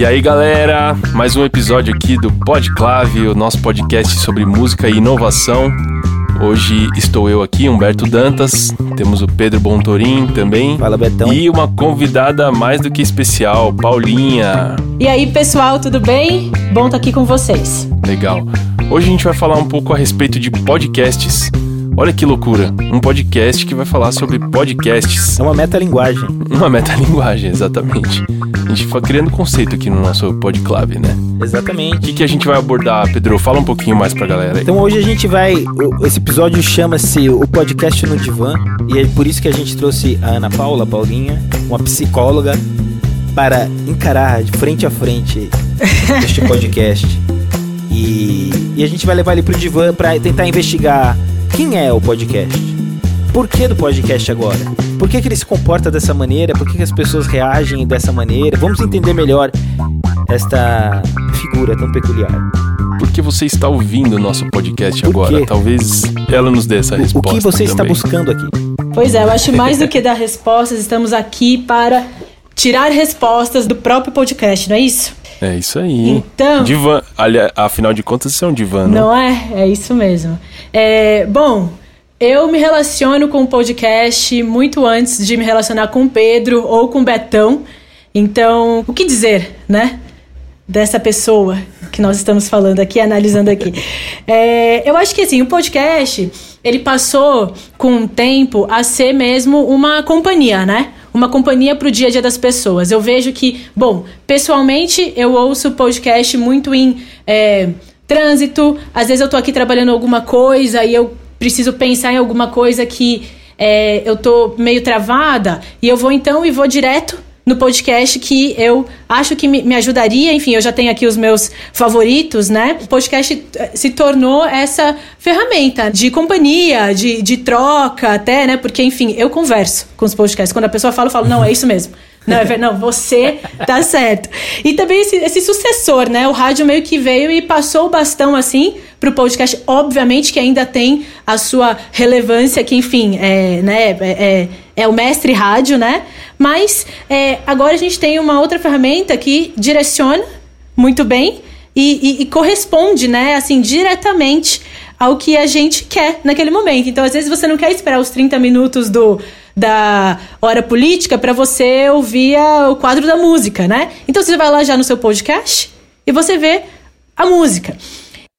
E aí, galera, mais um episódio aqui do Podclave, o nosso podcast sobre música e inovação. Hoje estou eu aqui, Humberto Dantas, temos o Pedro Bontorim também. Fala, Betão. E uma convidada mais do que especial, Paulinha. E aí, pessoal, tudo bem? Bom estar aqui com vocês. Legal. Hoje a gente vai falar um pouco a respeito de podcasts. Olha que loucura, um podcast que vai falar sobre podcasts. É uma metalinguagem. Uma metalinguagem, exatamente. A gente foi criando conceito aqui no nosso Podclave, né? O Exatamente. que, que a gente vai abordar, Pedro? Fala um pouquinho mais pra galera aí. Então hoje a gente vai. o- Esse episódio chama-se O Podcast no Divã. E é por isso que a gente trouxe a Ana Paula, a Paulinha, uma psicóloga, para encarar de frente a frente este podcast. E, e a gente vai levar ele pro divã para tentar investigar quem é o podcast. Por que do podcast agora? Por que, que ele se comporta dessa maneira? Por que, que as pessoas reagem dessa maneira? Vamos entender melhor esta figura tão peculiar. Por que você está ouvindo o nosso podcast Por agora? quê? Talvez ela nos dê essa O resposta. que você está também. buscando aqui? Pois é, eu acho mais do que dar respostas, estamos aqui para tirar respostas do próprio podcast, não é isso? É isso aí. Então- Divã. Afinal de contas, você é um divã, né? Não é? É isso mesmo. É, bom, eu me relaciono com o podcast muito antes de me relacionar com o Pedro ou com o Betão. Então, o que dizer, né? Dessa pessoa que nós estamos falando aqui, analisando aqui. É, eu acho que assim, o podcast, ele passou com o tempo a ser mesmo uma companhia, né? Uma companhia pro dia a dia das pessoas. Eu vejo que, bom, pessoalmente eu ouço podcast muito em é, trânsito, às vezes eu tô aqui trabalhando alguma coisa e eu preciso pensar em alguma coisa que é, eu tô meio travada, e eu vou então e vou direto no podcast que eu acho que me, ajudaria. Enfim, eu já tenho aqui os meus favoritos, né? O podcast eh, se tornou essa ferramenta de companhia, de, de troca até, né? Porque, enfim, eu converso com os podcasts. Quando a pessoa fala, eu falo, não, é isso mesmo. Não, é não, você tá certo. E também esse, esse sucessor, né? O rádio meio que veio e passou o bastão assim pro podcast. Obviamente que ainda tem a sua relevância, que enfim, é, né, é, é, é o mestre rádio, né? Mas é, agora a gente tem uma outra ferramenta que direciona muito bem e, e- e corresponde, né, assim, diretamente ao que a gente quer naquele momento. Então, às vezes, você não quer esperar os 30 minutos do, da hora política para você ouvir a- o quadro da música, né? Então, você vai lá já no seu podcast e você vê a música.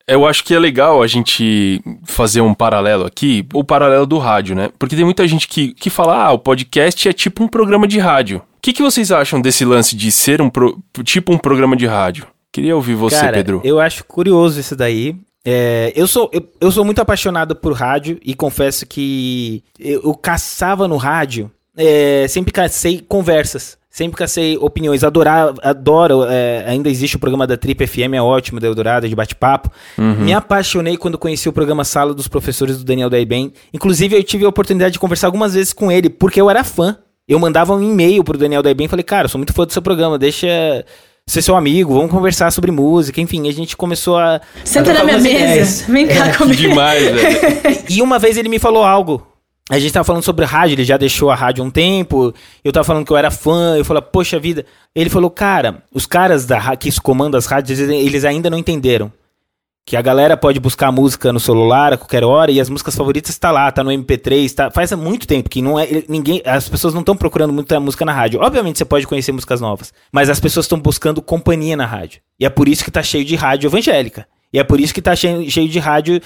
Eu acho que é legal a gente fazer um paralelo aqui, o paralelo do rádio, né? Porque tem muita gente que, que fala, ah, o podcast é tipo um programa de rádio. O que, que vocês acham desse lance de ser um pro- tipo um programa de rádio? Queria ouvir você, Cara, Pedro. eu acho curioso isso daí. É, eu, sou, eu, eu sou muito apaixonado por rádio e confesso que eu, eu caçava no rádio, é, sempre cacei conversas, sempre cacei opiniões. Adorar, adoro, é, ainda existe o programa da Trip FM, é ótimo, da Eldorado, de bate-papo. Me apaixonei quando conheci o programa Sala dos Professores do Daniel Daiben. Inclusive, eu tive a oportunidade de conversar algumas vezes com ele, porque eu era fã. Eu mandava um e-mail pro Daniel Daiben e falei, cara, eu sou muito fã do seu programa, deixa ser seu amigo, vamos conversar sobre música. Enfim, a gente começou a. Senta a na minha mesa, ideias. vem cá Que comigo. demais, velho. E uma vez ele me falou algo. A gente tava falando sobre rádio, ele já deixou a rádio há um tempo. Eu tava falando que eu era fã. Eu falei, poxa vida. Ele falou, cara, os caras da que comandam as rádios, eles ainda não entenderam. Que a galera pode buscar música no celular a qualquer hora e as músicas favoritas tá lá, tá no MP3, tá, faz há muito tempo que não é ninguém, as pessoas não estão procurando muita música na rádio. Obviamente você pode conhecer músicas novas, mas as pessoas estão buscando companhia na rádio. E é por isso que tá cheio de rádio evangélica. E é por isso que tá cheio, cheio de rádio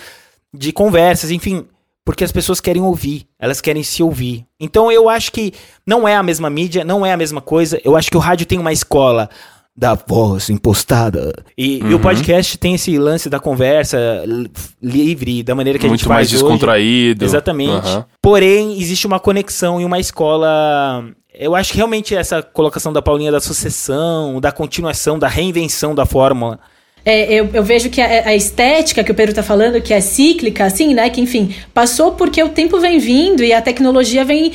de conversas, enfim, porque as pessoas querem ouvir, elas querem se ouvir. Então eu acho que não é a mesma mídia, não é a mesma coisa. Eu acho que o rádio tem uma escola da voz impostada. E, e o podcast tem esse lance da conversa li- livre, da maneira que a Muito gente mais faz hoje. descontraído. Exatamente. Aham. Porém, existe uma conexão e uma escola. Eu acho que realmente essa colocação da Paulinha da sucessão, da continuação, da reinvenção da fórmula. É, eu, eu vejo que a, a estética que o Pedro tá falando, que é cíclica, assim, né? Que, enfim, passou porque o tempo vem vindo e a tecnologia vem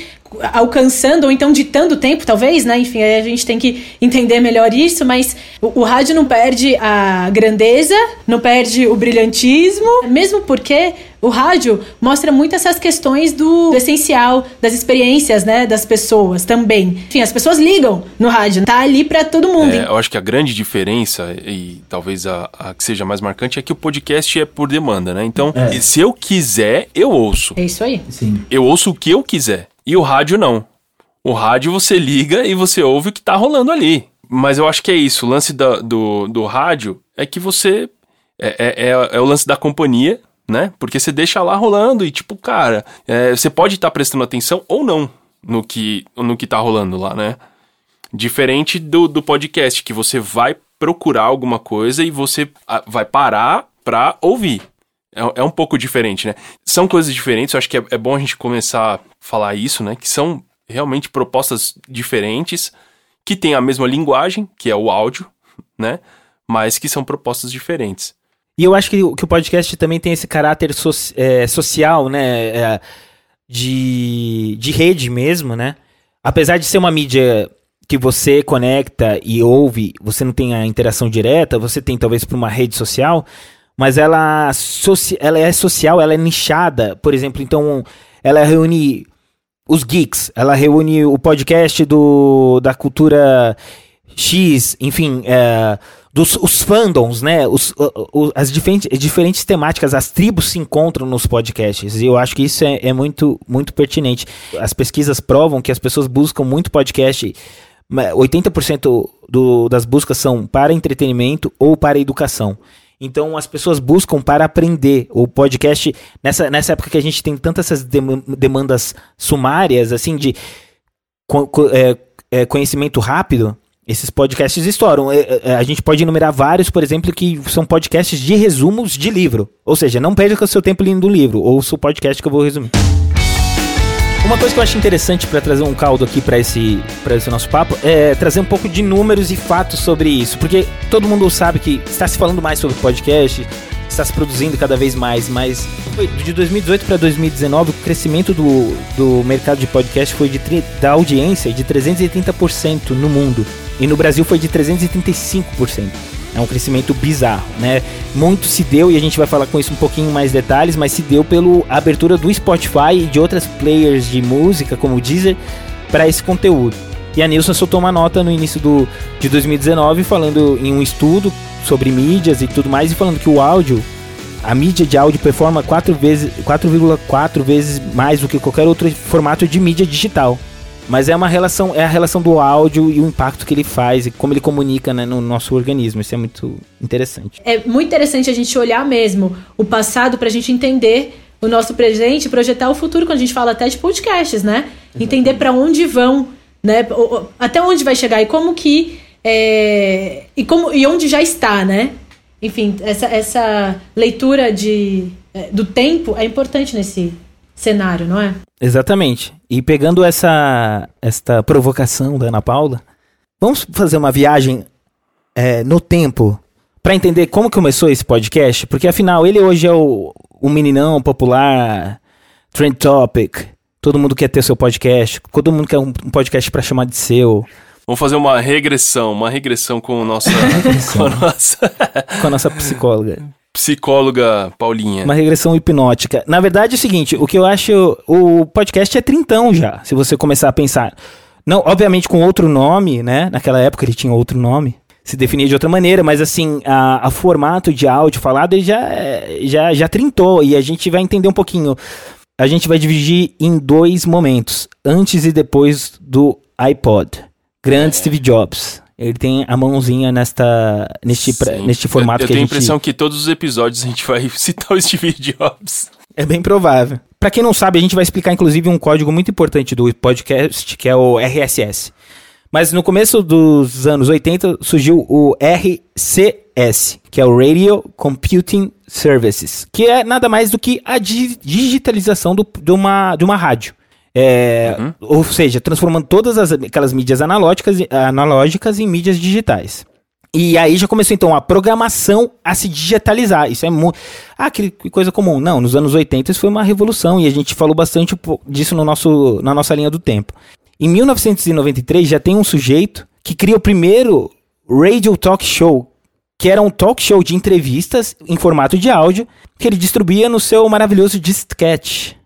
alcançando ou então ditando o tempo, talvez, né? Enfim, a gente tem que entender melhor isso, mas o, o, rádio não perde a grandeza, não perde o brilhantismo, mesmo porque o rádio mostra muito essas questões do, do essencial, das experiências, né, das pessoas também. Enfim, as pessoas ligam no rádio, tá ali para todo mundo. É, eu acho que a grande diferença, e talvez a, a, que seja mais marcante, é que o podcast é por demanda, né? Então, é. se eu quiser, eu ouço. É isso aí. Sim. Eu ouço o que eu quiser. E o rádio não. O rádio você liga e você ouve o que tá rolando ali. Mas eu acho que é isso. O lance do, do rádio é que você. É, é, é, é o lance da companhia, né? Porque você deixa lá rolando e, tipo, cara, é, você pode estar tá prestando atenção ou não no que, no que tá rolando lá, né? Diferente do, do podcast, que você vai procurar alguma coisa e você vai parar pra ouvir. É, é um pouco diferente, né? São coisas diferentes, eu acho que é, é bom a gente começar falar isso, né? Que são realmente propostas diferentes, que têm a mesma linguagem, que é o áudio, né? Mas que são propostas diferentes. E eu acho que, que o podcast também tem esse caráter so, é, social, né? É, de, de rede mesmo, né? Apesar de ser uma mídia que você conecta e ouve, você não tem a interação direta, você tem talvez para uma rede social, mas ela, ela é social, ela é nichada, por exemplo, então ela reúne os geeks, ela reúne o podcast do, da cultura X, enfim, é, dos os fandoms, né? Os, os, as diferentes, diferentes temáticas, as tribos se encontram nos podcasts. E eu acho que isso é, é muito, muito pertinente. As pesquisas provam que as pessoas buscam muito podcast. 80% do, das buscas são para entretenimento ou para educação. Então as pessoas buscam para aprender. O podcast, nessa, nessa época que a gente tem tantas essas demandas sumárias, assim, de é, é, conhecimento rápido, esses podcasts estouram. É, é, a gente pode enumerar vários, por exemplo, que são podcasts de resumos de livro. Ou seja, não perca o seu tempo lendo um livro, ouça o podcast que eu vou resumir. Uma coisa que eu acho interessante para trazer um caldo aqui para esse, pra esse nosso papo é trazer um pouco de números e fatos sobre isso. Porque todo mundo sabe que está se falando mais sobre podcast, está se produzindo cada vez mais, mas de 2018 para 2019 o crescimento do, do mercado de podcast foi de, da audiência de 330% no mundo. E no Brasil foi de 335%. É um crescimento bizarro, né? Muito se deu, e a gente vai falar com isso um pouquinho mais detalhes, mas se deu pela abertura do Spotify e de outras players de música, como o Deezer, para esse conteúdo. E a Nilson soltou uma nota no início do, de 2019 falando em um estudo sobre mídias e tudo mais, e falando que o áudio, a mídia de áudio performa 4,4 vezes, 4,4 vezes mais do que qualquer outro formato de mídia digital. Mas é uma relação, é a relação do áudio e o impacto que ele faz e como ele comunica né, no nosso organismo. Isso é muito interessante. É muito interessante a gente olhar mesmo o passado para a gente entender o nosso presente e projetar o futuro quando a gente fala até de podcasts, né? Exatamente. Entender para onde vão, né? Até onde vai chegar e como que é, e como e onde já está, né? Enfim, essa, essa leitura de, é, do tempo é importante nesse cenário, não é? Exatamente. E pegando essa esta provocação da Ana Paula, vamos fazer uma viagem é, no tempo para entender como começou esse podcast, porque afinal ele hoje é o, o meninão popular, trend topic, todo mundo quer ter seu podcast, todo mundo quer um, um podcast para chamar de seu. Vamos fazer uma regressão, uma regressão com, nossa, com a nossa com a nossa psicóloga psicóloga Paulinha. Uma regressão hipnótica. Na verdade é o seguinte, o que eu acho, o podcast é trintão já, se você começar a pensar. Não, obviamente com outro nome, né? Naquela época ele tinha outro nome. Se definia de outra maneira, mas assim, a, a formato de áudio falado ele já, já, já trintou e a gente vai entender um pouquinho. A gente vai dividir em dois momentos, antes e depois do iPod. Grande Steve Jobs ele tem a mãozinha nesta, neste, pra, neste formato eu, eu que a gente... Eu tenho a impressão que todos os episódios a gente vai citar o Steve Jobs. É bem provável. Para quem não sabe, a gente vai explicar inclusive um código muito importante do podcast, que é o RSS. Mas no começo dos anos 80 surgiu o RCS, que é o Radio Computing Services, que é nada mais do que a digitalização do, de, uma, de uma rádio. É, uhum. Ou seja, transformando todas as, aquelas mídias analógicas, analógicas em mídias digitais. E aí já começou então a programação a se digitalizar. Isso é muito. Ah, que coisa comum. Não, nos anos 80 isso foi uma revolução e a gente falou bastante disso no nosso, na nossa linha do tempo. Em 1993 já tem um sujeito que cria o primeiro Radio Talk Show, que era um talk show de entrevistas em formato de áudio que ele distribuía no seu maravilhoso disquete.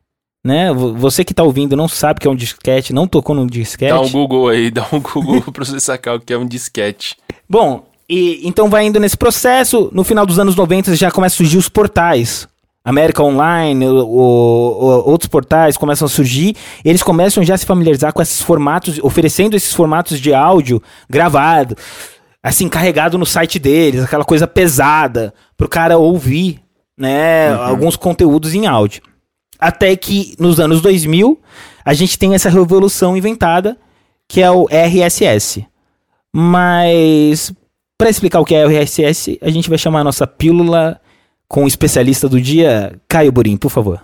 Né? Você que está ouvindo não sabe o que é um disquete, não tocou num disquete. Dá um Google aí, dá um Google para você sacar o que é um disquete. Bom, e então vai indo nesse processo. No final dos anos 90 já começam a surgir os portais. América Online, o, o, outros portais começam a surgir, eles começam já a se familiarizar com esses formatos, oferecendo esses formatos de áudio gravado, assim, carregado no site deles, aquela coisa pesada, pro cara ouvir, né, uhum. alguns conteúdos em áudio. Até que nos anos 2000, a gente tem essa revolução inventada, que é o RSS. Mas para explicar o que é o RSS, a gente vai chamar a nossa pílula com o especialista do dia, Caio Burim, por favor.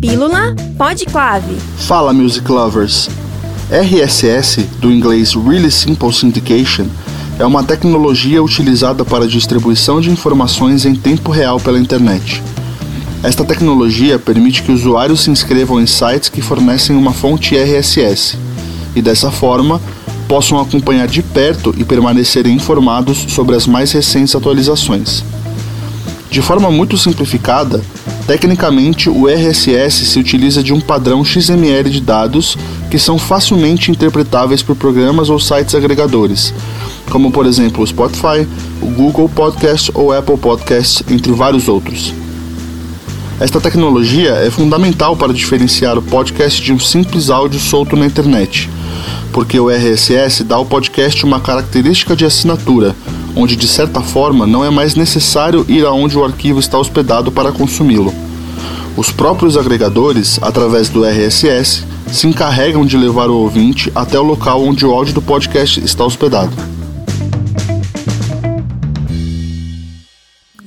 Pílula Podclave. Fala, music lovers. RSS, do inglês Really Simple Syndication, é uma tecnologia utilizada para distribuição de informações em tempo real pela internet. Esta tecnologia permite que usuários se inscrevam em sites que fornecem uma fonte RSS e, dessa forma, possam acompanhar de perto e permanecerem informados sobre as mais recentes atualizações. De forma muito simplificada, tecnicamente o RSS se utiliza de um padrão XML de dados que são facilmente interpretáveis por programas ou sites agregadores, como por exemplo o Spotify, o Google Podcast ou Apple Podcast, entre vários outros. Esta tecnologia é fundamental para diferenciar o podcast de um simples áudio solto na internet porque o RSS dá ao podcast uma característica de assinatura, onde de certa forma não é mais necessário ir aonde o arquivo está hospedado para consumi-lo. Os próprios agregadores, através do RSS, se encarregam de levar o ouvinte até o local onde o áudio do podcast está hospedado.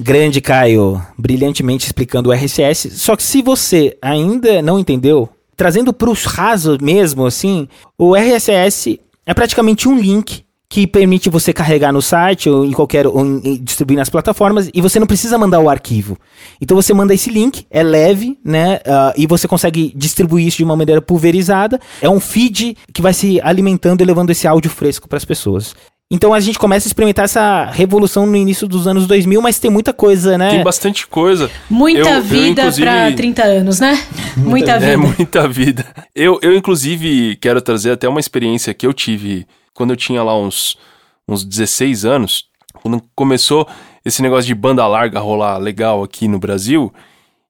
Grande Caio, brilhantemente explicando o RSS. Só que se você ainda não entendeu, trazendo para os rasos mesmo, assim, o RSS é praticamente um link que permite você carregar no site ou em qualquer ou em, distribuir nas plataformas e você não precisa mandar o arquivo. Então você manda esse link, é leve, né? Uh, e você consegue distribuir isso de uma maneira pulverizada. É um feed que vai se alimentando e levando esse áudio fresco para as pessoas. Então a gente começa a experimentar essa revolução no início dos anos 2000, mas tem muita coisa, né? Tem bastante coisa. Muita eu, vida eu, inclusive... pra 30 anos, né? muita vida. É, muita vida. Eu, eu, inclusive, quero trazer até uma experiência que eu tive quando eu tinha lá uns, uns 16 anos, quando começou esse negócio de banda larga rolar legal aqui no Brasil,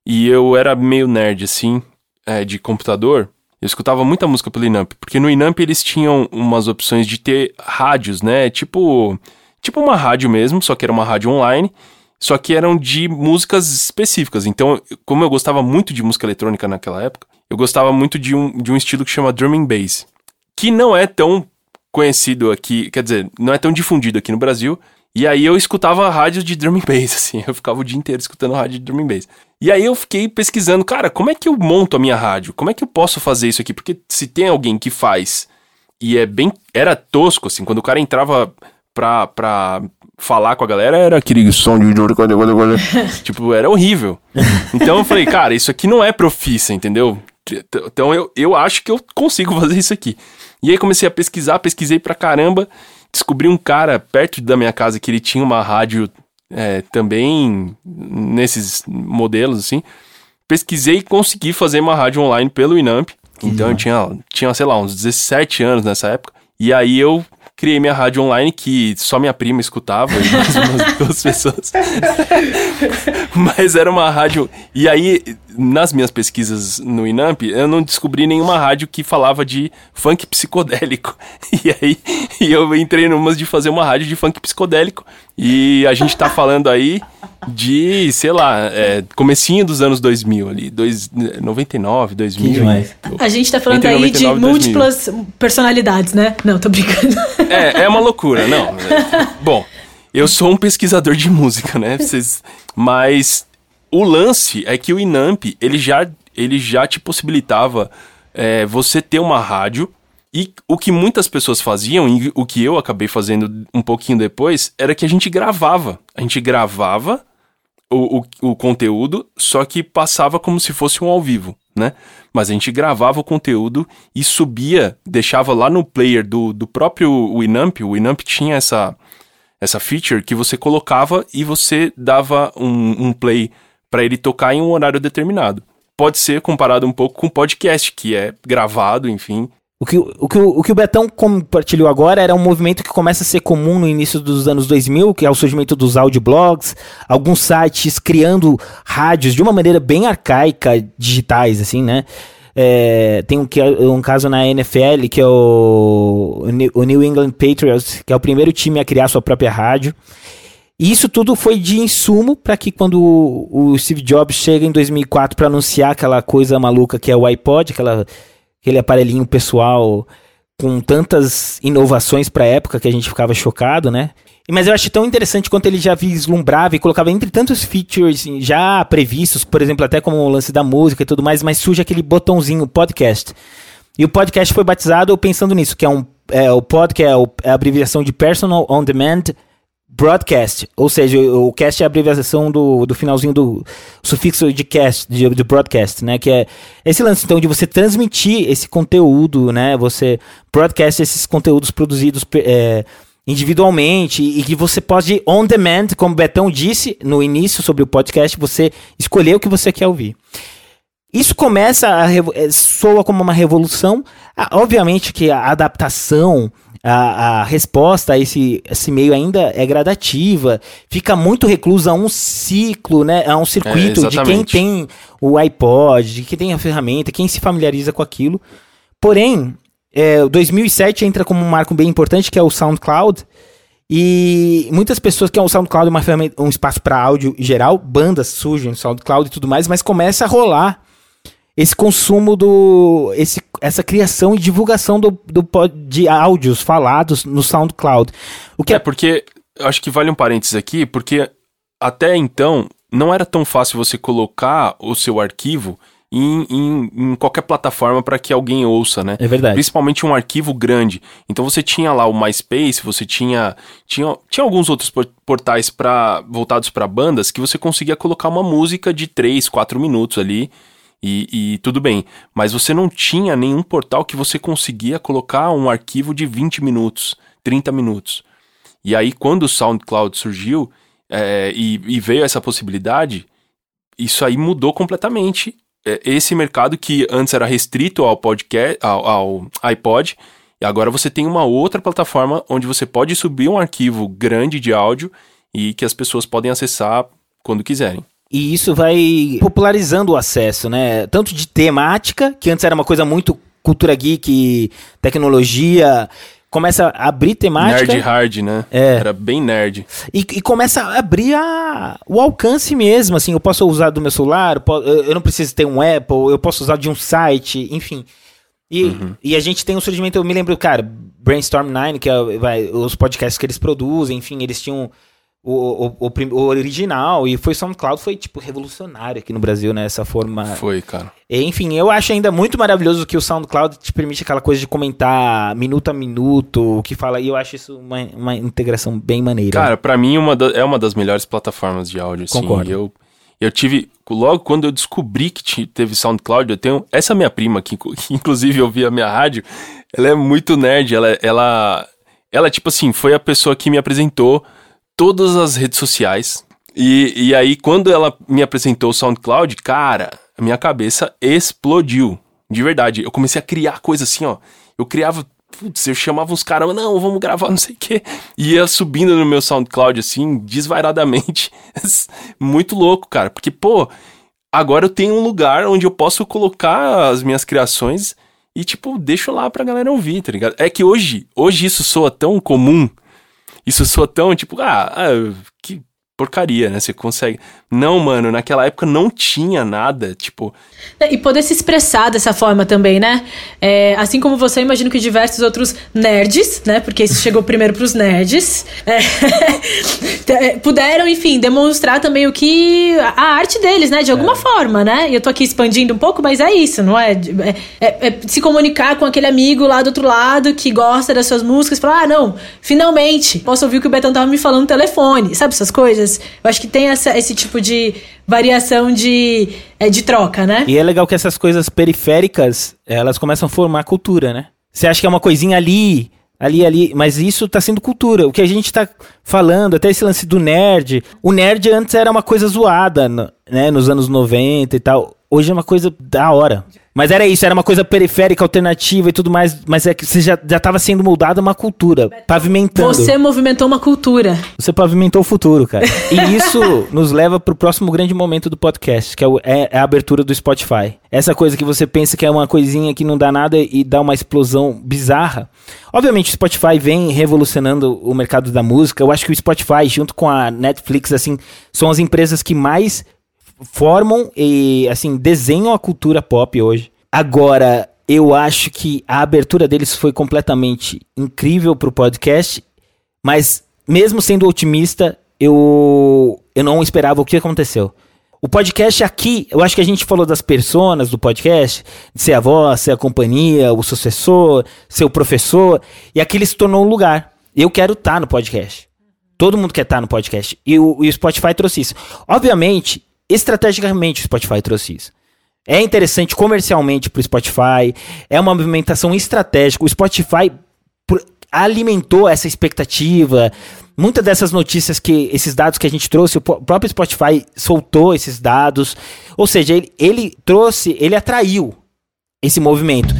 e eu era meio nerd, assim, é, de computador. Eu escutava muita música pelo Inamp, porque no Inamp eles tinham umas opções de ter rádios, né? Tipo, tipo uma rádio mesmo, só que era uma rádio online, só que eram de músicas específicas. Então, como eu gostava muito de música eletrônica naquela época, eu gostava muito de um, de um estilo que chama drum and bass, que não é tão conhecido aqui, quer dizer, não é tão difundido aqui no Brasil, e aí eu escutava rádio de drum and bass, assim, eu ficava o dia inteiro escutando rádio de drum and bass. E aí eu fiquei pesquisando, cara, como é que eu monto a minha rádio? Como é que eu posso fazer isso aqui? Porque se tem alguém que faz e é bem. Era tosco, assim, quando o cara entrava pra, pra falar com a galera, era aquele som de. tipo, era horrível. Então eu falei, cara, isso aqui não é profissa, entendeu? Então eu, eu acho que eu consigo fazer isso aqui. E aí comecei a pesquisar, pesquisei pra caramba descobri um cara perto da minha casa que ele tinha uma rádio é, também nesses modelos, assim. Pesquisei e consegui fazer uma rádio online pelo Inamp. Então eu tinha, tinha, sei lá, uns 17 anos nessa época. E aí eu criei minha rádio online que só minha prima escutava e mais umas duas pessoas. Mas era uma rádio. E aí, nas minhas pesquisas no Inamp, eu não descobri nenhuma rádio que falava de funk psicodélico. E aí eu entrei numas de fazer uma rádio de funk psicodélico. E a gente tá falando aí de, sei lá, é, comecinho dos anos 2000 ali, dois, 99, 2000. Que demais. A gente tá falando aí de múltiplas personalidades, né? Não, tô brincando. É, é uma loucura, não. Bom, eu sou um pesquisador de música, né? Vocês, mas o lance é que o Inamp, ele já, ele já te possibilitava é, você ter uma rádio E o que muitas pessoas faziam, e o que eu acabei fazendo um pouquinho depois, era que a gente gravava. A gente gravava o, o, o conteúdo, só que passava como se fosse um ao vivo, né? Mas a gente gravava o conteúdo e subia, deixava lá no player do, do próprio Winamp. O Winamp tinha essa, essa feature que você colocava e você dava um, um play para ele tocar em um horário determinado. Pode ser comparado um pouco com podcast, que é gravado, enfim, o que, o, que, o que o Betão compartilhou agora era um movimento que começa a ser comum no início dos anos 2000, que é o surgimento dos audioblogs, alguns sites criando rádios de uma maneira bem arcaica, digitais, assim, né? É, tem um, um, caso na NFL que é o, o New England Patriots, que é o primeiro time a criar sua própria rádio. E isso tudo foi de insumo para que quando o, o Steve Jobs chega em 2004 para anunciar aquela coisa maluca que é o iPod, aquela aquele aparelhinho pessoal com tantas inovações para a época que a gente ficava chocado, né? Mas eu acho tão interessante quanto ele já vislumbrava e colocava entre tantos features já previstos, por exemplo, até como o lance da música e tudo mais, mas surge aquele botãozinho podcast. E o podcast foi batizado pensando nisso, que é um é, o pod, que é, é a abreviação de Personal On Demand broadcast, ou seja, o cast é a abreviação do, do finalzinho do sufixo de cast, de, de, broadcast, né, que é esse lance então de você transmitir esse conteúdo, né, você broadcast esses conteúdos produzidos é, individualmente e que você pode on demand, como o Betão disse no início sobre o podcast, você escolher o que você quer ouvir. Isso começa a é, soa como uma revolução. Ah, obviamente que a adaptação a, a resposta a esse, esse meio ainda é gradativa, fica muito reclusa a um ciclo, né, a um circuito é, de quem tem o iPod, de quem tem a ferramenta, quem se familiariza com aquilo. Porém, é, 2007 entra como um marco bem importante, que é o SoundCloud, e muitas pessoas que é o SoundCloud é uma ferramenta, um espaço para áudio em geral, bandas surgem no SoundCloud e tudo mais, mas começa a rolar esse consumo do. Esse, essa criação e divulgação do, do, de áudios falados no SoundCloud. O que é, é porque. Acho que vale um parênteses aqui, porque até então não era tão fácil você colocar o seu arquivo em, em, em qualquer plataforma para que alguém ouça, né? É verdade. Principalmente um arquivo grande. Então você tinha lá o MySpace, você tinha tinha, tinha alguns outros portais para voltados para bandas que você conseguia colocar uma música de 3, 4 minutos ali e, e, tudo bem, mas você não tinha nenhum portal que você conseguia colocar um arquivo de 20 minutos, 30 minutos. E aí, quando o SoundCloud surgiu é, e, e, veio essa possibilidade, isso aí mudou completamente é, esse mercado que antes era restrito ao podcast, ao, ao iPod, e agora você tem uma outra plataforma onde você pode subir um arquivo grande de áudio e que as pessoas podem acessar quando quiserem. E isso vai popularizando o acesso, né? Tanto de temática, que antes era uma coisa muito cultura geek, tecnologia, começa a abrir temática. Nerd hard, né? É. Era bem nerd. E, e, começa a abrir a, o alcance mesmo, assim, eu posso usar do meu celular, eu não preciso ter um Apple, eu posso usar de um site, enfim. E, uhum. e a gente tem um surgimento, eu me lembro, cara, Brainstorm 9, que é vai, os podcasts que eles produzem, enfim, eles tinham o, o, o, o, original e foi SoundCloud foi tipo revolucionário aqui no Brasil né essa forma. Foi cara. Enfim eu acho ainda muito maravilhoso que o SoundCloud te permite aquela coisa de comentar minuto a minuto o que fala e eu acho isso uma, uma integração bem maneira. Cara para mim uma da, é uma das melhores plataformas de áudio assim. concordo. Eu eu tive logo quando eu descobri que teve SoundCloud eu tenho essa minha prima que, que inclusive ouvia a minha rádio ela é muito nerd ela ela ela tipo assim foi a pessoa que me apresentou todas as redes sociais. E, e aí, quando ela me apresentou o SoundCloud, cara, a minha cabeça explodiu. De verdade. Eu comecei a criar coisa assim, ó. Eu criava. Putz, eu chamava uns caras, não, vamos gravar não sei o quê. E ia subindo no meu SoundCloud, assim, desvairadamente. Muito louco, cara. Porque, pô, agora eu tenho um lugar onde eu posso colocar as minhas criações e, tipo, deixo lá pra galera ouvir, tá ligado? É que hoje, hoje isso soa tão comum isso soa tão tipo, ah, ah que porcaria, né? Você consegue. Não, mano, naquela época não tinha nada, tipo. E poder se expressar dessa forma também, né? É, assim como você, eu imagino que diversos outros nerds, né? Porque isso chegou primeiro pros nerds, é, é, puderam, enfim, demonstrar também o que. a arte deles, né? De alguma forma, né? E eu tô aqui expandindo um pouco, mas é isso, não é? É, é- é se comunicar com aquele amigo lá do outro lado que gosta das suas músicas, falar, ah, não, finalmente, posso ouvir o que o Betão tava me falando no telefone, sabe essas coisas? Eu acho que tem essa, esse tipo de variação de, é, de troca, né? E é legal que essas coisas periféricas, elas começam a formar cultura, né? Você acha que é uma coisinha ali, ali, ali, mas isso tá sendo cultura. O que a gente tá falando, até esse lance do nerd. O nerd antes era uma coisa zoada, né? Nos anos 90 e tal. Hoje é uma coisa da hora. Mas era isso, era uma coisa periférica, alternativa e tudo mais. Mas é que você já, já tava sendo moldada uma cultura, pavimentando. Você movimentou uma cultura. Você pavimentou o futuro, cara. E isso nos leva pro próximo grande momento do podcast, que é, o- é- é a abertura do Spotify. Essa coisa que você pensa que é uma coisinha que não dá nada e dá uma explosão bizarra. Obviamente, o Spotify vem revolucionando o mercado da música. Eu acho que o Spotify, junto com a Netflix, assim, são as empresas que mais formam e, assim, desenham a cultura pop hoje. Agora, eu acho que a abertura deles foi completamente incrível pro podcast, mas mesmo sendo otimista, eu, eu não esperava o que aconteceu. O podcast aqui, eu acho que a gente falou das personas do podcast, de ser a voz, ser a companhia, o sucessor, ser o professor, e aqui ele se tornou um lugar. Eu quero estar no podcast. Todo mundo quer estar no podcast. E o, e o Spotify trouxe isso. Obviamente, estrategicamente o Spotify trouxe isso. É interessante comercialmente pro Spotify, é uma movimentação estratégica. O Spotify alimentou essa expectativa. Muitas dessas notícias que esses dados que a gente trouxe, o próprio Spotify soltou esses dados. Ou seja, ele, ele trouxe, ele atraiu esse movimento.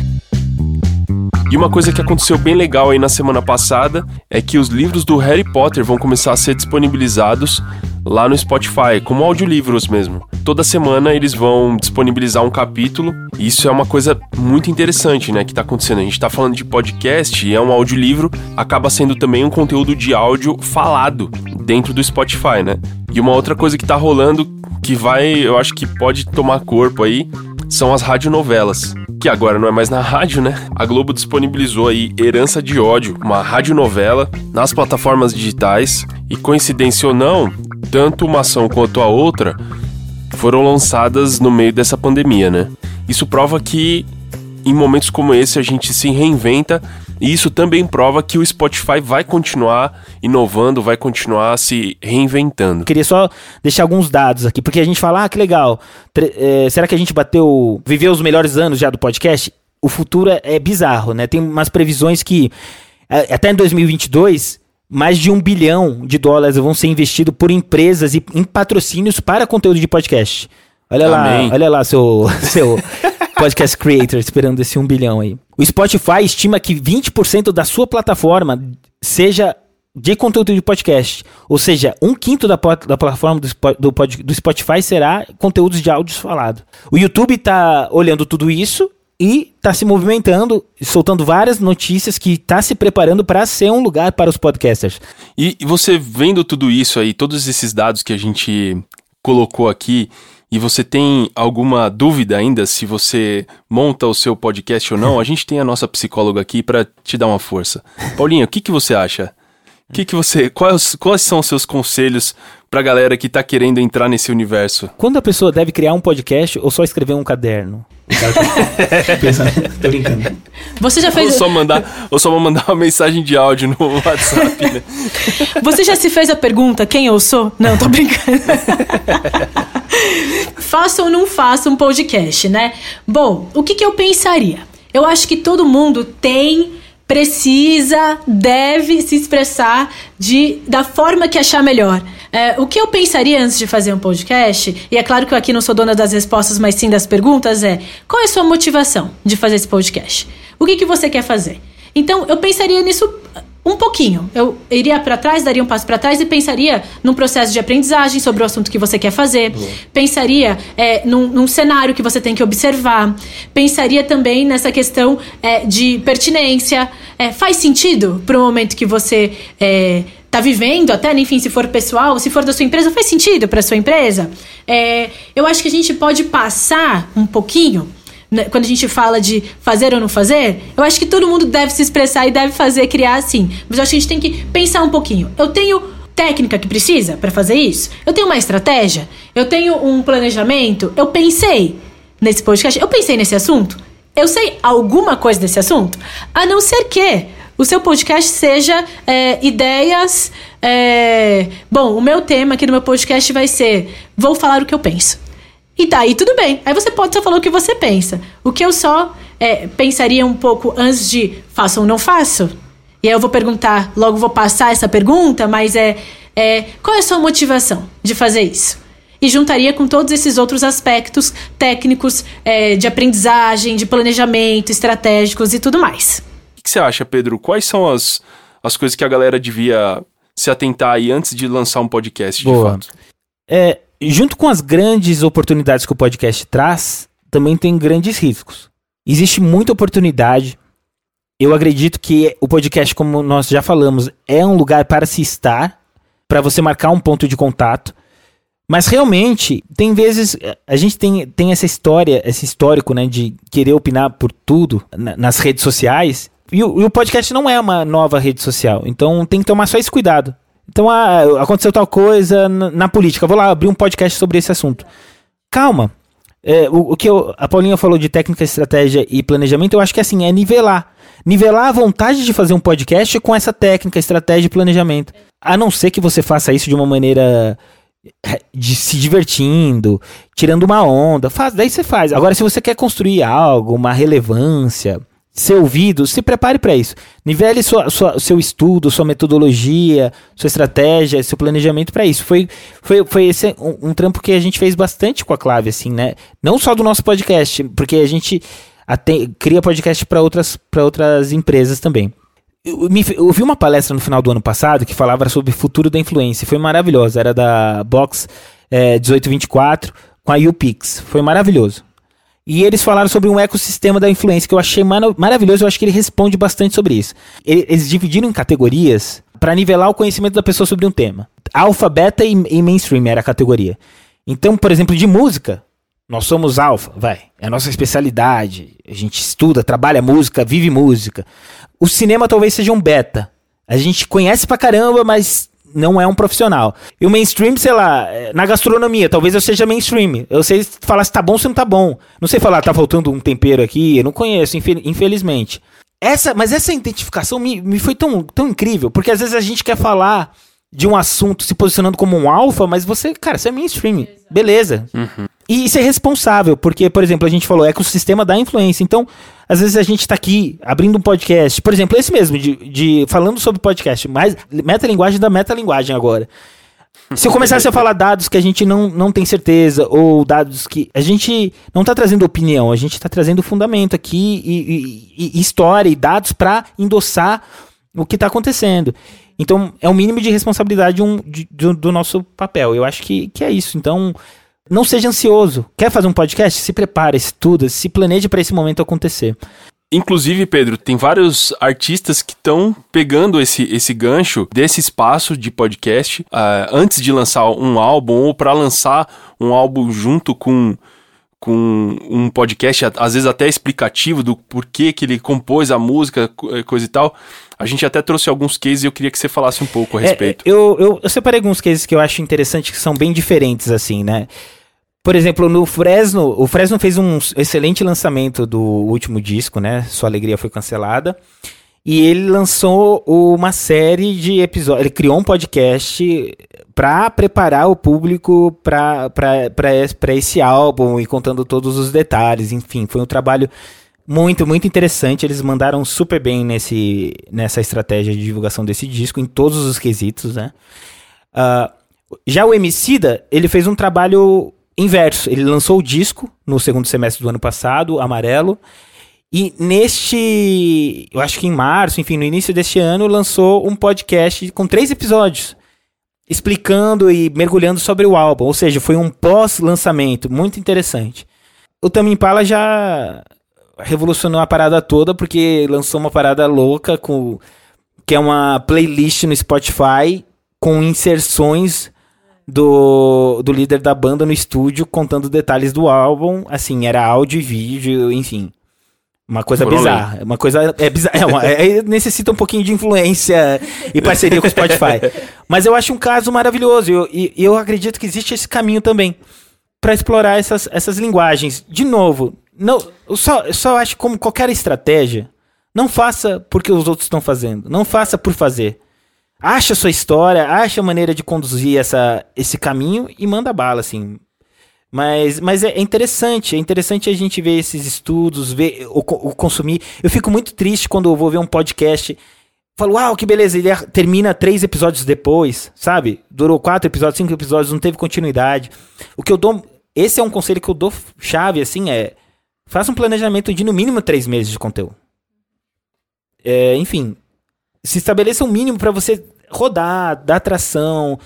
E uma coisa que aconteceu bem legal aí na semana passada é que os livros do Harry Potter vão começar a ser disponibilizados lá no Spotify, como audiolivros mesmo. Toda semana eles vão disponibilizar um capítulo, e isso é uma coisa muito interessante, né, que tá acontecendo. A gente tá falando de podcast, e é um audiolivro, acaba sendo também um conteúdo de áudio falado dentro do Spotify, né? E uma outra coisa que tá rolando, que vai, eu acho que pode tomar corpo aí, são as radionovelas. Que agora não é mais na rádio, né? A Globo disponibilizou aí Herança de Ódio, uma radionovela, nas plataformas digitais. E coincidência ou não, tanto uma ação quanto a outra foram lançadas no meio dessa pandemia, né? Isso prova que em momentos como esse a gente se reinventa e isso também prova que o Spotify vai continuar inovando, vai continuar se reinventando. Queria só deixar alguns dados aqui, porque a gente fala, ah, que legal. É, será que a gente bateu, viveu os melhores anos já do podcast? O futuro é, é bizarro, né? Tem umas previsões que até em 2022 mais de um bilhão de dólares vão ser investidos por empresas e em patrocínios para conteúdo de podcast. Olha Amém. lá, olha lá seu, seu podcast creator esperando esse um bilhão aí. O Spotify estima que 20% da sua plataforma seja de conteúdo de podcast. Ou seja, um quinto da, da plataforma do, do, do Spotify será conteúdos de áudios falado. O YouTube tá olhando tudo isso e tá se movimentando, soltando várias notícias que tá se preparando para ser um lugar para os podcasters. E, e você vendo tudo isso aí, todos esses dados que a gente colocou aqui, e você tem alguma dúvida ainda se você monta o seu podcast ou não, a gente tem a nossa psicóloga aqui para te dar uma força. Paulinha, o que, que você acha? Que, que você. Quais, quais são os seus conselhos pra galera que tá querendo entrar nesse universo? Quando a pessoa deve criar um podcast ou só escrever um caderno? Tô brincando. Você já Ou fez. só mandar, ou só mandar uma mensagem de áudio no WhatsApp, né? Você já se fez a pergunta quem eu sou? Não, tô brincando. faça ou não faça um podcast, né? Bom, o que, que eu pensaria? Eu acho que todo mundo tem, precisa, deve se expressar de, da forma que achar melhor. É, o que eu pensaria antes de fazer um podcast, e é claro que eu aqui não sou dona das respostas, mas sim das perguntas, é qual é a sua motivação de fazer esse podcast? O que, que você quer fazer? Então, eu pensaria nisso um pouquinho. Eu iria para trás, daria um passo para trás e pensaria num processo de aprendizagem sobre o assunto que você quer fazer. Pensaria é, num, num cenário que você tem que observar. Pensaria também nessa questão é, de pertinência. É, faz sentido para o momento que você é, tá vivendo, até, enfim, se for pessoal, se for da sua empresa, faz sentido para sua empresa? É, eu acho que a gente pode passar um pouquinho né, quando a gente fala de fazer ou não fazer, eu acho que todo mundo deve se expressar e deve fazer, criar assim. Mas eu acho que a gente tem que pensar um pouquinho. Eu tenho técnica que precisa para fazer isso? Eu tenho uma estratégia? Eu tenho um planejamento? Eu pensei nesse podcast? Eu pensei nesse assunto? Eu sei alguma coisa desse assunto? A não ser que o seu podcast seja é, ideias. É... Bom, o meu tema aqui no meu podcast vai ser: Vou falar o que eu penso. E daí tudo bem. Aí você pode só falar o que você pensa. O que eu só é, pensaria um pouco antes de faço ou não faço. E aí eu vou perguntar, logo vou passar essa pergunta, mas é, é qual é a sua motivação de fazer isso? E juntaria com todos esses outros aspectos técnicos é, de aprendizagem, de planejamento, estratégicos e tudo mais. O que você acha, Pedro? Quais são as, as coisas que a galera devia se atentar aí antes de lançar um podcast, Boa. de fato? É, junto com as grandes oportunidades que o podcast traz, também tem grandes riscos. Existe muita oportunidade. Eu acredito que o podcast, como nós já falamos, é um lugar para se estar, para você marcar um ponto de contato. Mas realmente, tem vezes. A gente tem, tem essa história, esse histórico, né, de querer opinar por tudo na, nas redes sociais. E o, e o podcast não é uma nova rede social. Então tem que tomar só esse cuidado. Então, ah, aconteceu tal coisa na, na, política. Vou lá abrir um podcast sobre esse assunto. Calma. É, o, o, que eu, a Paulinha falou de técnica, estratégia e planejamento, eu acho que é assim, é nivelar. Nivelar a vontade de fazer um podcast com essa técnica, estratégia e planejamento. A não ser que você faça isso de uma maneira é, de se divertindo, tirando uma onda, faz, daí você faz. Agora, se você quer construir algo, uma relevância, ser ouvido, se prepare para isso. Nivele sua, sua, seu estudo, sua metodologia, sua estratégia, seu planejamento para isso. Foi, foi, foi esse um, um, trampo que a gente fez bastante com a Clave, assim, né? Não só do nosso podcast, porque a gente cria podcast para outras, outras empresas também. Eu, me, eu vi uma palestra no final do ano passado que falava sobre o futuro da influência. Foi maravilhosa. Era da Box é, 1824 com a UPix. Foi maravilhoso. E eles falaram sobre um ecossistema da influência que eu achei maravilhoso. Eu acho que ele responde bastante sobre isso. Eles dividiram em categorias para nivelar o conhecimento da pessoa sobre um tema. Alpha, beta e, e mainstream era a categoria. Então, por exemplo, de música, nós somos alfa, vai. É a nossa especialidade. A gente estuda, trabalha música, vive música. O cinema talvez seja um beta. A gente conhece pra caramba, mas não é um profissional. E o mainstream, sei lá, é, na gastronomia, talvez eu seja mainstream. Eu sei falar se tá bom ou se não tá bom. Não sei falar, tá faltando um tempero aqui, eu não conheço, infelizmente. Essa, mas essa identificação me, me foi tão, tão incrível, porque às vezes a gente quer falar de um assunto se posicionando como um alfa, mas você, cara, você é mainstream. Beleza. Uhum. E ser responsável, porque, por exemplo, a gente falou ecossistema da influência. Então, às vezes a gente está aqui abrindo um podcast, por exemplo, esse mesmo, de, de falando sobre podcast, mas metalinguagem da metalinguagem agora. Se eu começasse a falar dados que a gente não, não tem certeza, ou dados que. A gente não está trazendo opinião, a gente está trazendo fundamento aqui, e, e, e história e dados para endossar o que está acontecendo. Então, é o mínimo de responsabilidade um, de, do, do, nosso papel. Eu acho que, que é isso. Então, não seja ansioso. Quer fazer um podcast? Se prepare, estuda, se planeje para esse momento acontecer. Inclusive, Pedro, tem vários artistas que estão pegando esse, esse gancho desse espaço de podcast uh, antes de lançar um álbum ou para lançar um álbum junto com, com um podcast, às vezes até explicativo do porquê que ele compôs a música, coisa e tal. A gente até trouxe alguns cases e eu queria que você falasse um pouco a é, respeito. É, eu, eu, eu separei alguns cases que eu acho interessantes, que são bem diferentes, assim, né? Por exemplo, no Fresno, o Fresno fez um excelente lançamento do último disco, né? Sua Alegria foi cancelada. E ele lançou uma série de episódios. Ele criou um podcast para preparar o público para esse álbum e contando todos os detalhes. Enfim, foi um trabalho muito, muito interessante. Eles mandaram super bem nesse, nessa estratégia de divulgação desse disco, em todos os quesitos, né? Uh, já o Emicida, ele fez um trabalho inverso. Ele lançou o disco no segundo semestre do ano passado, Amarelo. E neste, eu acho que em março, enfim, no início deste ano, lançou um podcast com três episódios explicando e mergulhando sobre o álbum. Ou seja, foi um pós-lançamento muito interessante. O Tame Impala já revolucionou a parada toda porque lançou uma parada louca com que é uma playlist no Spotify com inserções do, do líder da banda no estúdio contando detalhes do álbum. Assim, era áudio e vídeo, enfim. Uma coisa bizarra. Uma coisa. É bizarra. É uma- é- necessita um pouquinho de influência e parceria com o Spotify. Mas eu acho um caso maravilhoso. E eu, e eu acredito que existe esse caminho também para explorar essas, essas linguagens. De novo, não, eu só, eu só acho como qualquer estratégia. Não faça porque os outros estão fazendo. Não faça por fazer. Acha sua história, acha a maneira de conduzir essa, esse caminho e manda bala, assim. Mas, mas é interessante, é interessante a gente ver esses estudos, ver o, o consumir. Eu fico muito triste quando eu vou ver um podcast. Falo, uau, que beleza, ele er- termina três episódios depois, sabe? Durou quatro episódios, cinco episódios, não teve continuidade. O que eu dou. Esse é um conselho que eu dou chave, assim, é. Faça um planejamento de no mínimo três meses de conteúdo. É, enfim, se estabeleça um mínimo para você rodar, dar tração,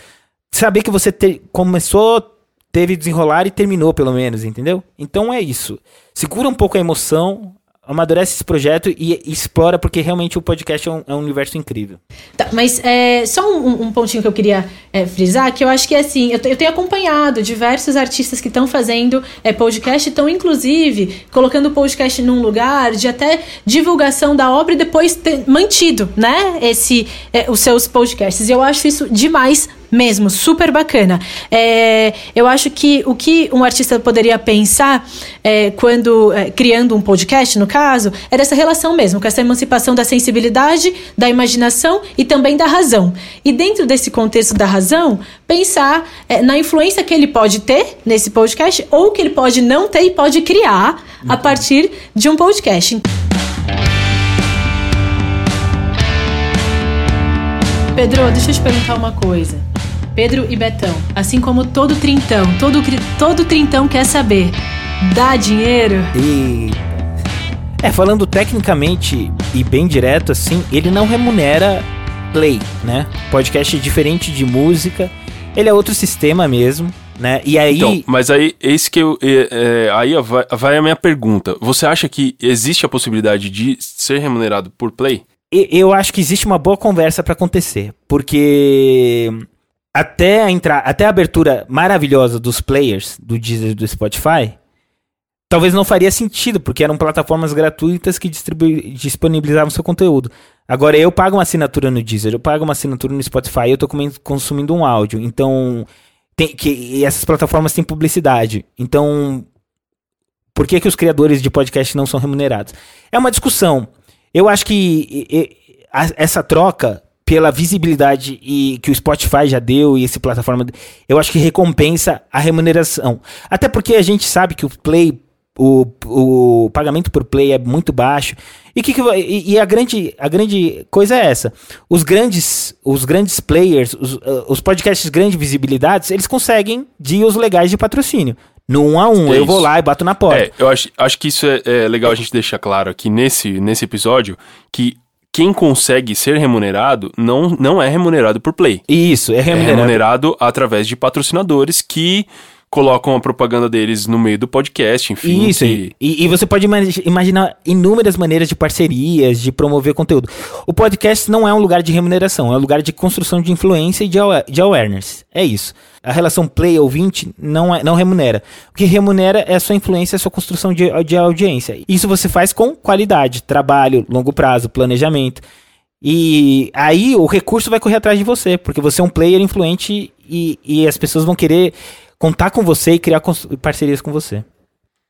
saber que você te- começou, teve desenrolar e terminou pelo menos, entendeu? Então é isso. Segura um pouco a emoção, amadurece esse projeto e, explora, porque realmente o podcast é um, é um universo incrível. Tá, mas é, só um, um pontinho que eu queria é, frisar, que eu acho que assim, eu, eu tenho acompanhado diversos artistas que estão fazendo é, podcast, estão inclusive colocando o podcast num lugar de até divulgação da obra e depois ter mantido, né, esse, é, os seus podcasts. E eu acho isso demais mesmo, super bacana. É, eu acho que o que um artista poderia pensar é, quando é, criando um podcast, no caso, é dessa relação mesmo, com essa emancipação da sensibilidade, da imaginação e também da razão. E dentro desse contexto da razão, pensar é, na influência que ele pode ter nesse podcast ou que ele pode não ter e pode criar a partir de um podcast. Pedro, deixa eu te perguntar uma coisa. Pedro e Betão, assim como todo trintão, todo, todo trintão quer saber, dá dinheiro? E. É, falando tecnicamente e bem direto, assim, ele não remunera play, né? Podcast é diferente de música, ele é outro sistema mesmo, né? E aí. Então, mas aí, esse que eu. é, é, aí vai, vai a minha pergunta. Você acha que existe a possibilidade de ser remunerado por play? Eu acho que existe uma boa conversa pra acontecer, porque até a entrar, até a abertura maravilhosa dos players do Deezer e do Spotify, talvez não faria sentido, porque eram plataformas gratuitas que disponibilizavam seu conteúdo. Agora eu pago uma assinatura no Deezer, eu pago uma assinatura no Spotify, eu comen- consumindo um áudio, então tem que essas plataformas têm publicidade. Então, por que que os criadores de podcast não são remunerados? É uma discussão. Eu acho que essa troca pela visibilidade e que o Spotify já deu e esse plataforma, eu acho que recompensa a remuneração. Até porque a gente sabe que o play, o, o pagamento por play é muito baixo. E, que que e, e a, grande, a grande coisa é essa: os grandes, os grandes players, os, uh, os podcasts de grande visibilidades, eles conseguem deals legais de patrocínio. No um a um, É eu isso. vou lá e bato na porta. É, eu acho, acho que isso é, é legal a gente deixar claro aqui nesse, nesse episódio que quem consegue ser remunerado não, não é remunerado por play. Isso, é É remunerado. remunerado através de patrocinadores que colocam a propaganda deles no meio do podcast, enfim. Isso, que- e, e você pode imagi- imaginar inúmeras maneiras de parcerias, de promover conteúdo. O podcast não é um lugar de remuneração, é um lugar de construção de influência e de, awa- de awareness. É isso. A relação play-ouvinte não, é, não remunera. O que remunera é a sua influência, a sua construção de, de audiência. Isso você faz com qualidade, trabalho, longo prazo, planejamento. E aí o recurso vai correr atrás de você, porque você é um player influente e, e as pessoas vão querer contar com você e criar parcerias com você.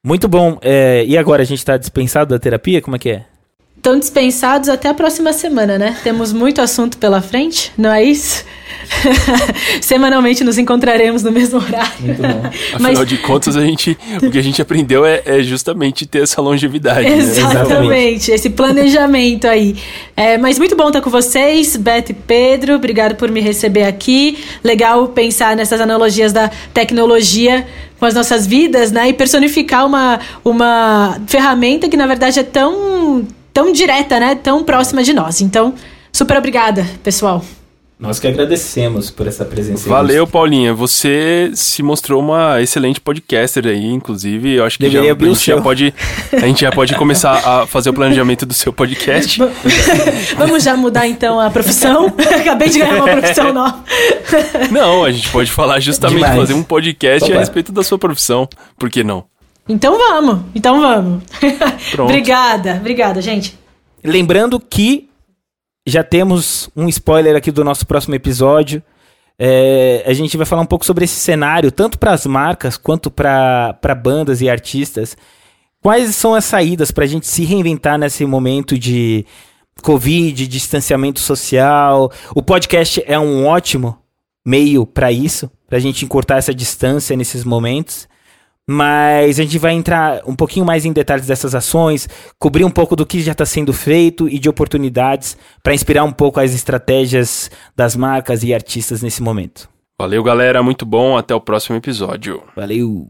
Muito bom. É, e agora, a gente tá dispensado da terapia? Como é que é? Estão dispensados até a próxima semana, né? Temos muito assunto pela frente, não é isso? Semanalmente nos encontraremos no mesmo horário. Muito bom. Afinal de contas, a gente, o que a gente aprendeu é, é justamente ter essa longevidade. né? Exatamente, esse planejamento aí. É, mas muito bom estar com vocês, Beth e Pedro. Obrigado por me receber aqui. Legal pensar nessas analogias da tecnologia com as nossas vidas, né? E personificar uma, uma ferramenta que, na verdade, é tão, tão direta, né? Tão próxima de nós. Então, super obrigada, pessoal. Nós que agradecemos por essa presença. Valeu, Paulinha. Você se mostrou uma excelente podcaster aí, inclusive. Eu acho que já, a, gente já pode, a gente já pode começar a fazer o planejamento do seu podcast. Vamos já mudar então a profissão. Acabei de ganhar uma profissão nova. Não, a gente pode falar justamente Demais. fazer um podcast Opa. a respeito da sua profissão. Por que não? Então vamos. Então vamos. obrigada, obrigada, gente. Lembrando que já temos um spoiler aqui do nosso próximo episódio. É, a gente vai falar um pouco sobre esse cenário, tanto para as marcas quanto para bandas e artistas. Quais são as saídas para a gente se reinventar nesse momento de Covid, distanciamento social? O podcast é um ótimo meio para isso, para a gente encurtar essa distância nesses momentos. Mas a gente vai entrar um pouquinho mais em detalhes dessas ações, cobrir um pouco do que já está sendo feito e de oportunidades para inspirar um pouco as estratégias das marcas e artistas nesse momento. Valeu, galera. Muito bom. Até o próximo episódio. Valeu.